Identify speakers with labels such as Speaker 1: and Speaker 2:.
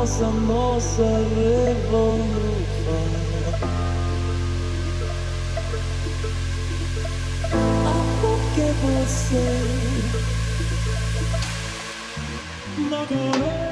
Speaker 1: nossa nossa revolução. Ah, porque você não.